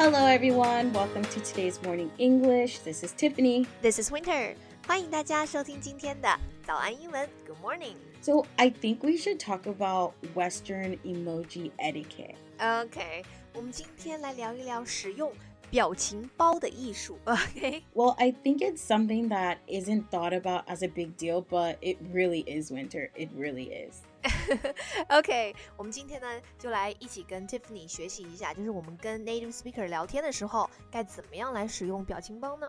Hello, everyone. Welcome to today's morning English. This is Tiffany. This is Winter. 欢迎大家收听今天的早安英文。Good morning. So, I think we should talk about Western emoji etiquette. OK，我们今天来聊一聊使用 表情包的艺术。OK。 Well, I think it's something that isn't thought about as a big deal, but it really is, Winter. It really is. OK，我们今天呢就来一起跟 Tiffany 学习一下，就是我们跟 native speaker 聊天的时候，该怎么样来使用表情包呢？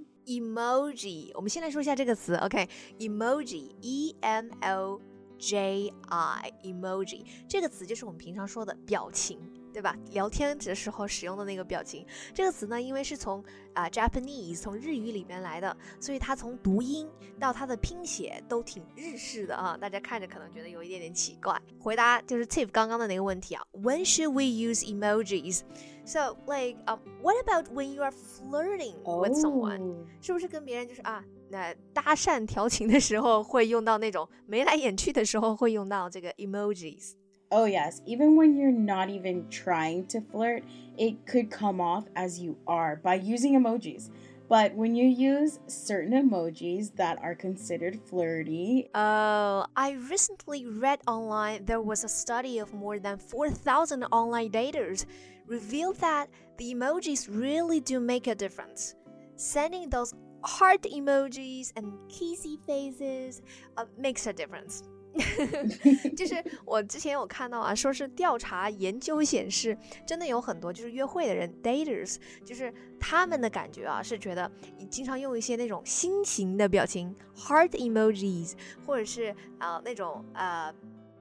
emoji，我们先来说一下这个词，OK，emoji，e m o j i，emoji。这个词就是我们平常说的表情。对吧？聊天的时候使用的那个表情，这个词呢，因为是从啊、Japanese 从日语里面来的，所以它从读音到它的拼写都挺日式的啊，大家看着可能觉得有一点点奇怪。回答就是 Tiff 刚刚的那个问题啊，When should we use emojis? So like, um, what about when you are flirting with someone? Oh. 是不是跟别人就是啊，那搭讪调情的时候会用到那种眉来眼去的时候会用到这个 emojis？Oh, yes. Even when you're not even trying to flirt, it could come off as you are by using emojis. But when you use certain emojis that are considered flirty, Oh, I recently read online there was a study of more than 4,000 online daters revealed that the emojis really do make a difference. Sending those heart emojis and kissy faces uh, makes a difference. 就是我之前有看到啊，说是调查研究显示，真的有很多就是约会的人 daters，就是他们的感觉啊，是觉得你经常用一些那种心形的表情 heart emojis，或者是啊、呃那种呃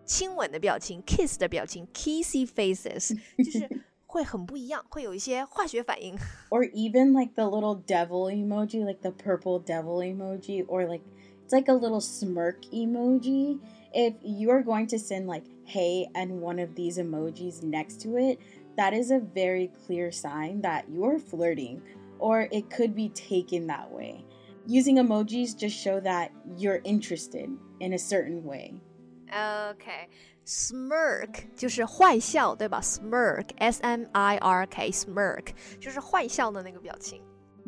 亲吻的表情 kiss 的表情 kissy faces，就是会很不一样，会有一些化学反应。 or even like the little devil emoji, like the purple devil emoji, or like it's like a little smirk emoji. If you are going to send like hey and one of these emojis next to it, that is a very clear sign that you are flirting, or it could be taken that way. Using emojis just show that you're interested in a certain way. OK。Smirk 就是坏笑，对吧？Smirk，S M I R K，smirk 就是坏笑的那个表情。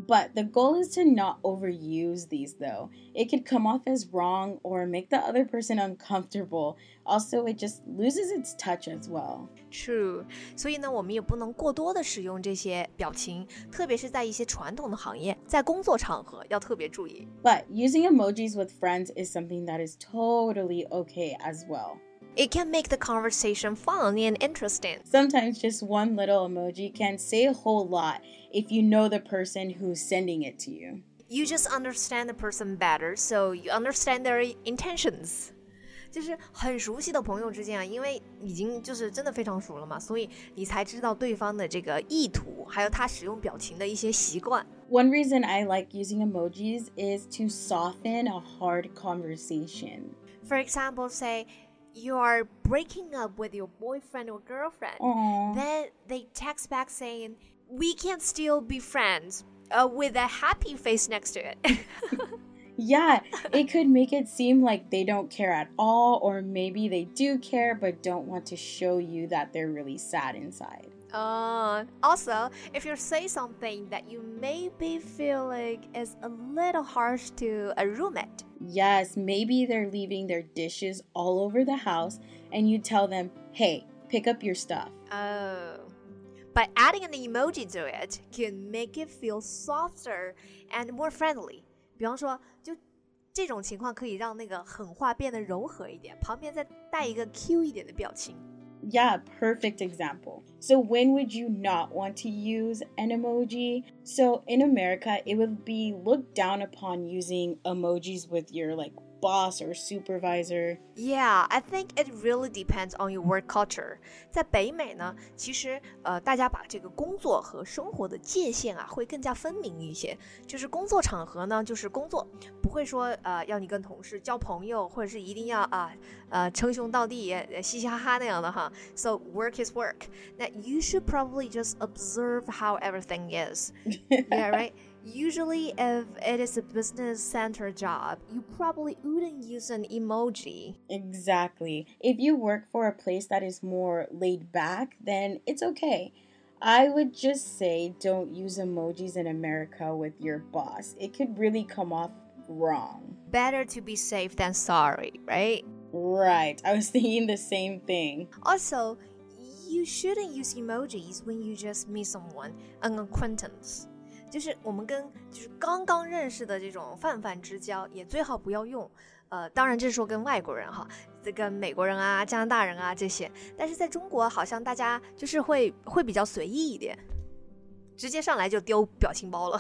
But the goal is to not overuse these though. It could come off as wrong or make the other person uncomfortable. Also, it just loses its touch as well. True，所以呢，我们也不能过多的使用这些表情，特别是在一些传统的行业，在工作场合要特别注意。 But using emojis with friends is something that is totally okay as well. It can make the conversation fun and interesting. Sometimes just one little emoji can say a whole lot if you know the person who's sending it to you. You just understand the person better, so you understand their intentions. 就是很熟悉的朋友之间啊，因为已经就是真的非常熟了嘛，所以你才知道对方的这个意图，还有他使用表情的一些习惯。 One reason I like using emojis is to soften a hard conversation. For example, say you are breaking up with your boyfriend or girlfriend. Aww. Then they text back saying, We can still be friends uh, with a happy face next to it. Yeah, it could make it seem like they don't care at all, or maybe they do care but don't want to show you that they're really sad inside. uh, also, if you say something that you maybe feel like is a little harsh to a roommate, Yes, maybe they're leaving their dishes all over the house, and you tell them, hey, pick up your stuff. oh. By adding an emoji to it can make it feel softer and more friendly. 比方说，就这种情况可以让那个狠话变得柔和一点，旁边再带一个 Q 一点的表情。 Yeah, perfect example. So, when would you not want to use an emoji? So, in America, it would be looked down upon using emojis with your like boss or supervisor. Yeah, I think it really depends on your work culture. 在北美呢，其实呃，大家把这个工作和生活的界限啊，会更加分明一些。就是工作场合呢，就是工作，不会说呃要你跟同事交朋友，或者是一定要啊呃称兄道弟、嘻嘻哈哈那样的哈。So work is work. Now you should probably just observe how everything is. yeah, right. Usually, if it is a business center job, you probably wouldn't use an emoji. Exactly. If you work for a place that is more laid back, then it's okay. I would just say don't use emojis in America with your boss. It could really come off wrong. Better to be safe than sorry, right? Right. I was thinking the same thing. Also, you shouldn't use emojis when you just meet someone, an acquaintance. 就是我们跟就是刚刚认识的这种泛泛之交，也最好不要用。呃，当然这是说跟外国人哈，这跟美国人啊、加拿大人啊这些。但是在中国，好像大家就是会会比较随意一点，直接上来就丢表情包了。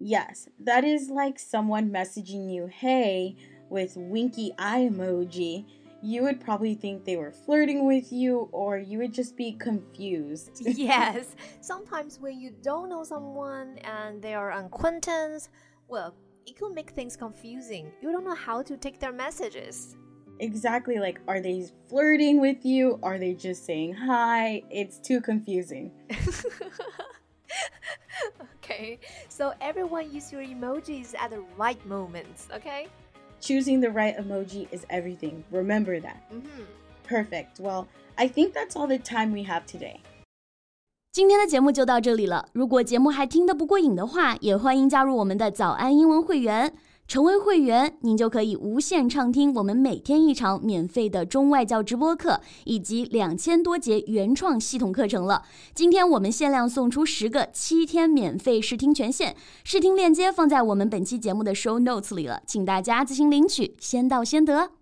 Yes, that is like someone messaging you, "Hey," with winky eye emoji. You would probably think they were flirting with you or you would just be confused. yes. Sometimes when you don't know someone and they are an acquaintance, well, it could make things confusing. You don't know how to take their messages. Exactly. Like, are they flirting with you? Are they just saying hi? It's too confusing. okay. So, everyone use your emojis at the right moments, okay? Choosing the right emoji is everything. Remember that. Mm -hmm. Perfect. Well, I think that's all the time we have today. 今天的节目就到这里了。如果节目还听得不过瘾的话，也欢迎加入我们的早安英文会员。 成为会员，您就可以无限畅听我们每天一场免费的中外教直播课，以及两千多节原创系统课程了。今天我们限量送出十个七天免费试听权限，试听链接放在我们本期节目的 show notes 里了，请大家自行领取，先到先得。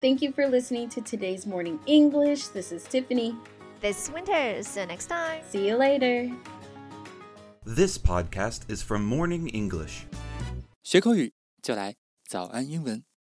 Thank you for listening to today's morning English. This is Tiffany. This is Winter. See you next time. See you later. This podcast is from Morning English. 学口语就来早安英文。